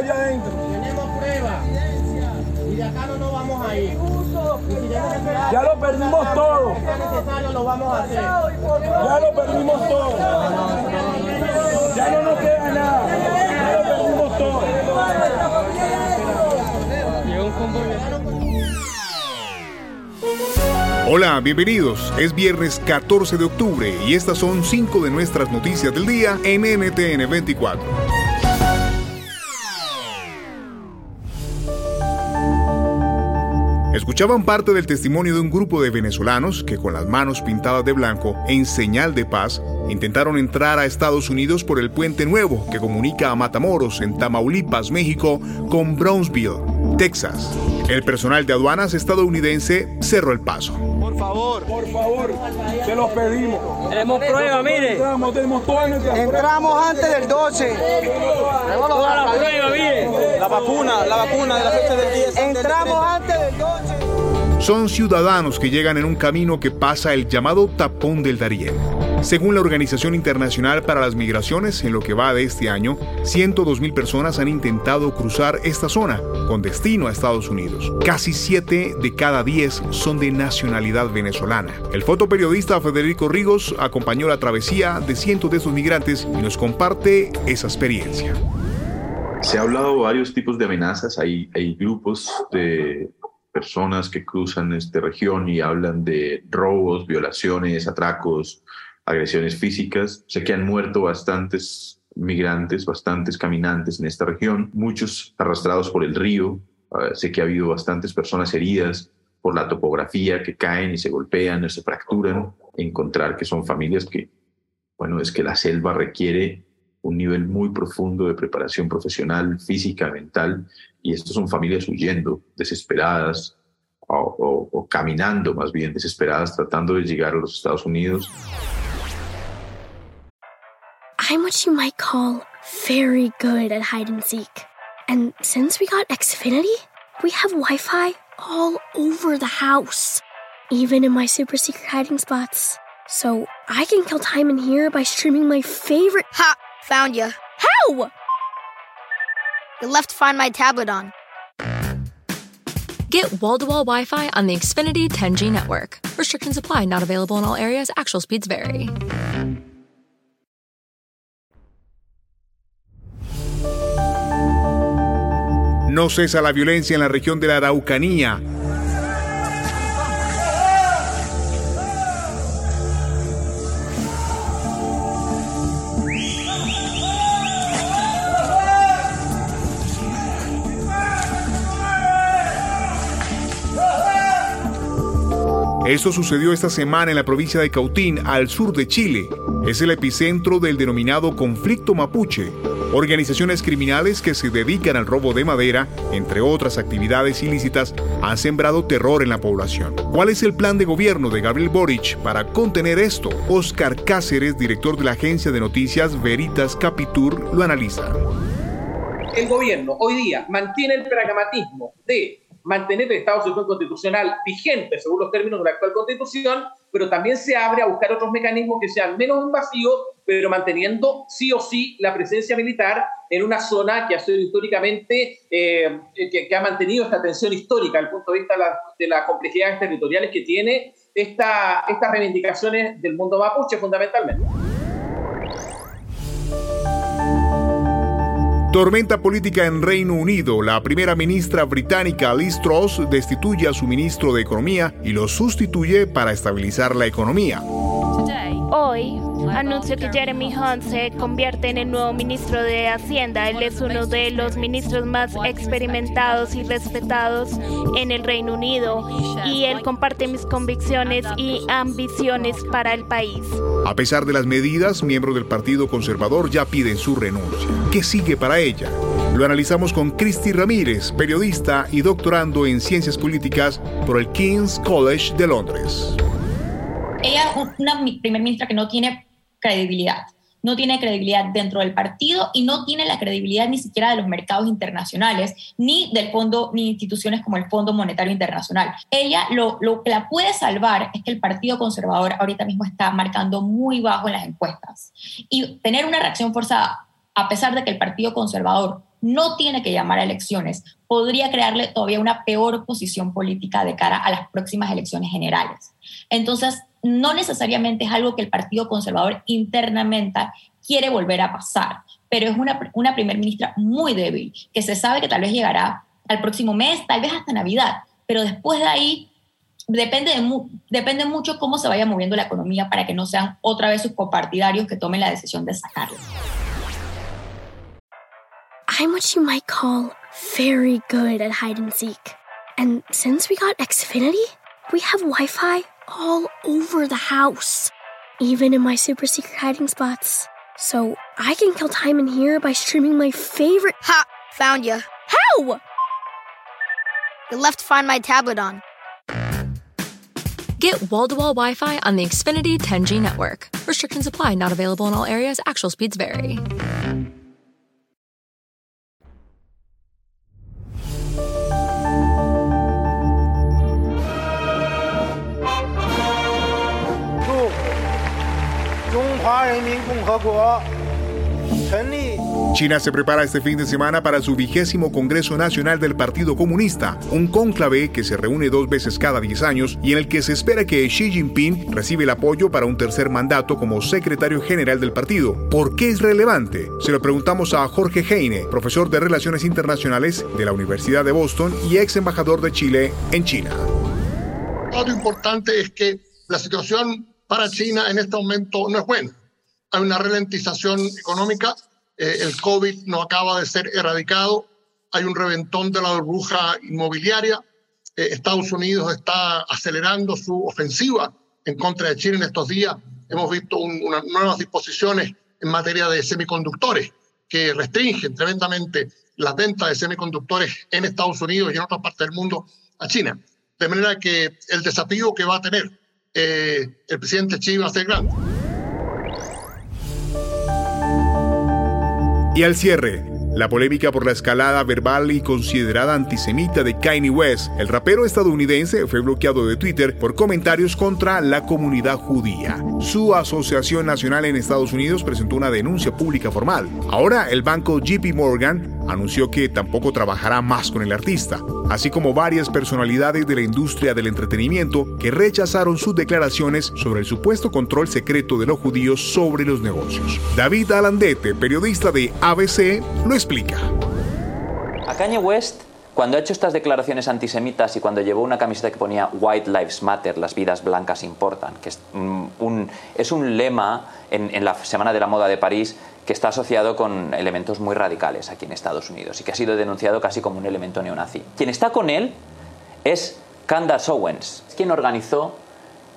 allá adentro. Tenemos pruebas. Y de acá no nos vamos a ir. Ya lo perdimos todo. Si es necesario, lo vamos a hacer. Ya lo perdimos todo. Ya no nos queda nada. Ya lo perdimos todo. Hola, bienvenidos. Es viernes 14 de octubre y estas son cinco de nuestras noticias del día en NTN 24. Escuchaban parte del testimonio de un grupo de venezolanos que con las manos pintadas de blanco en señal de paz intentaron entrar a Estados Unidos por el puente nuevo que comunica a Matamoros en Tamaulipas, México, con Brownsville, Texas. El personal de aduanas estadounidense cerró el paso. Por favor, por favor, se los pedimos. Tenemos prueba, mire. Entramos, tenemos todas nuestras Entramos antes del 12. Toda la prueba, mire. La vacuna, la vacuna de la fecha del 10. Entramos antes del 12. Son ciudadanos que llegan en un camino que pasa el llamado tapón del Darién. Según la Organización Internacional para las Migraciones, en lo que va de este año, 102.000 personas han intentado cruzar esta zona con destino a Estados Unidos. Casi 7 de cada 10 son de nacionalidad venezolana. El fotoperiodista Federico Rigos acompañó la travesía de cientos de esos migrantes y nos comparte esa experiencia. Se ha hablado de varios tipos de amenazas. Hay grupos de personas que cruzan esta región y hablan de robos, violaciones, atracos, agresiones físicas. Sé que han muerto bastantes migrantes, bastantes caminantes en esta región, muchos arrastrados por el río. Uh, sé que ha habido bastantes personas heridas por la topografía, que caen y se golpean o se fracturan. Encontrar que son familias que, bueno, es que la selva requiere un nivel muy profundo de preparación profesional, física, mental, y estas son familias huyendo, desesperadas, o, o, o, caminando más bien, desesperadas, tratando de llegar a los Estados Unidos. I'm what you might call very good at hide and seek. And since we got Xfinity, we have Wi Fi all over the house, even in my super secret hiding spots. So I can kill time in here by streaming my favorite. Ha! Found you. How? You left to Find My tablet on. Get wall to wall Wi Fi on the Xfinity 10G network. Restrictions apply, not available in all areas. Actual speeds vary. No cesa la violencia en la región de la Araucanía. Esto sucedió esta semana en la provincia de Cautín, al sur de Chile. Es el epicentro del denominado conflicto mapuche, organizaciones criminales que se dedican al robo de madera, entre otras actividades ilícitas, han sembrado terror en la población. ¿Cuál es el plan de gobierno de Gabriel Boric para contener esto? Oscar Cáceres, director de la agencia de noticias Veritas Capitur, lo analiza. El gobierno hoy día mantiene el pragmatismo de mantener el Estado de excepción constitucional vigente según los términos de la actual constitución, pero también se abre a buscar otros mecanismos que sean menos invasivos, pero manteniendo sí o sí la presencia militar en una zona que ha sido históricamente, eh, que, ha mantenido esta tensión histórica desde el punto de vista de, la, de las complejidades territoriales que tiene esta, estas reivindicaciones del mundo mapuche fundamentalmente. Tormenta política en Reino Unido. La primera ministra británica Liz Truss destituye a su ministro de Economía y lo sustituye para estabilizar la economía. Hoy anuncio que Jeremy Hunt se convierte en el nuevo ministro de Hacienda. Él es uno de los ministros más experimentados y respetados en el Reino Unido y él comparte mis convicciones y ambiciones para el país. A pesar de las medidas, miembros del Partido Conservador ya piden su renuncia. ¿Qué sigue para ella? Lo analizamos con Cristi Ramírez, periodista y doctorando en ciencias políticas por el King's College de Londres. Ella es una primer ministra que no tiene credibilidad. No tiene credibilidad dentro del partido y no tiene la credibilidad ni siquiera de los mercados internacionales, ni del fondo, ni instituciones como el Fondo Monetario Internacional. Ella lo, lo que la puede salvar es que el Partido Conservador ahorita mismo está marcando muy bajo en las encuestas. Y tener una reacción forzada, a pesar de que el Partido Conservador no tiene que llamar a elecciones, podría crearle todavía una peor posición política de cara a las próximas elecciones generales. Entonces, no necesariamente es algo que el Partido Conservador internamente quiere volver a pasar, pero es una, una primer ministra muy débil, que se sabe que tal vez llegará al próximo mes, tal vez hasta Navidad, pero después de ahí depende, de depende mucho cómo se vaya moviendo la economía para que no sean otra vez sus copartidarios que tomen la decisión de sacarla. I'm what you might call very good at hide and seek. And since we got Xfinity, we have Wi Fi all over the house, even in my super secret hiding spots. So I can kill time in here by streaming my favorite. Ha! Found you. How? You left to Find My tablet on. Get wall to wall Wi Fi on the Xfinity 10G network. Restrictions apply, not available in all areas. Actual speeds vary. China se prepara este fin de semana para su vigésimo Congreso Nacional del Partido Comunista, un cónclave que se reúne dos veces cada 10 años y en el que se espera que Xi Jinping reciba el apoyo para un tercer mandato como secretario general del partido. ¿Por qué es relevante? Se lo preguntamos a Jorge Heine, profesor de Relaciones Internacionales de la Universidad de Boston y ex embajador de Chile en China. Lo importante es que la situación para China en este momento no es buena hay una ralentización económica, eh, el COVID no acaba de ser erradicado, hay un reventón de la burbuja inmobiliaria, eh, Estados Unidos está acelerando su ofensiva en contra de China en estos días, hemos visto unas nuevas disposiciones en materia de semiconductores que restringen tremendamente las ventas de semiconductores en Estados Unidos y en otras partes del mundo a China. De manera que el desafío que va a tener eh, el presidente Xi va a ser grande. Y al cierre, la polémica por la escalada verbal y considerada antisemita de Kanye West, el rapero estadounidense fue bloqueado de Twitter por comentarios contra la comunidad judía. Su asociación nacional en Estados Unidos presentó una denuncia pública formal. Ahora el banco JP Morgan anunció que tampoco trabajará más con el artista, así como varias personalidades de la industria del entretenimiento que rechazaron sus declaraciones sobre el supuesto control secreto de los judíos sobre los negocios. David Alandete, periodista de ABC, lo explica. A Kanye West cuando ha hecho estas declaraciones antisemitas y cuando llevó una camiseta que ponía White Lives Matter, las vidas blancas importan, que es un, lema en, la Semana de la Moda de París que está asociado con elementos muy radicales aquí en Estados Unidos y que ha sido denunciado casi como un elemento neonazi. Quien está con él es Candace Owens, quien organizó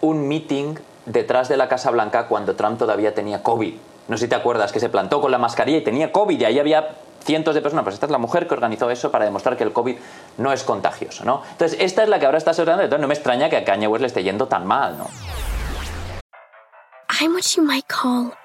un meeting detrás de la Casa Blanca cuando Trump todavía tenía COVID. No sé si te acuerdas que se plantó con la mascarilla y tenía COVID y ahí había cientos de personas. Pues esta es la mujer que organizó eso para demostrar que el COVID no es contagioso, ¿no? Entonces, esta es la que ahora está asesorando. Entonces, no me extraña que a Kanye West le esté yendo tan mal, ¿no?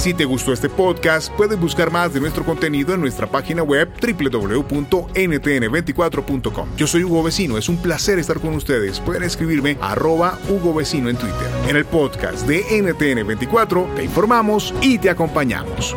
Si te gustó este podcast, puedes buscar más de nuestro contenido en nuestra página web www.ntn24.com. Yo soy Hugo Vecino, es un placer estar con ustedes. Pueden escribirme arroba Hugo Vecino en Twitter. En el podcast de NTN24 te informamos y te acompañamos.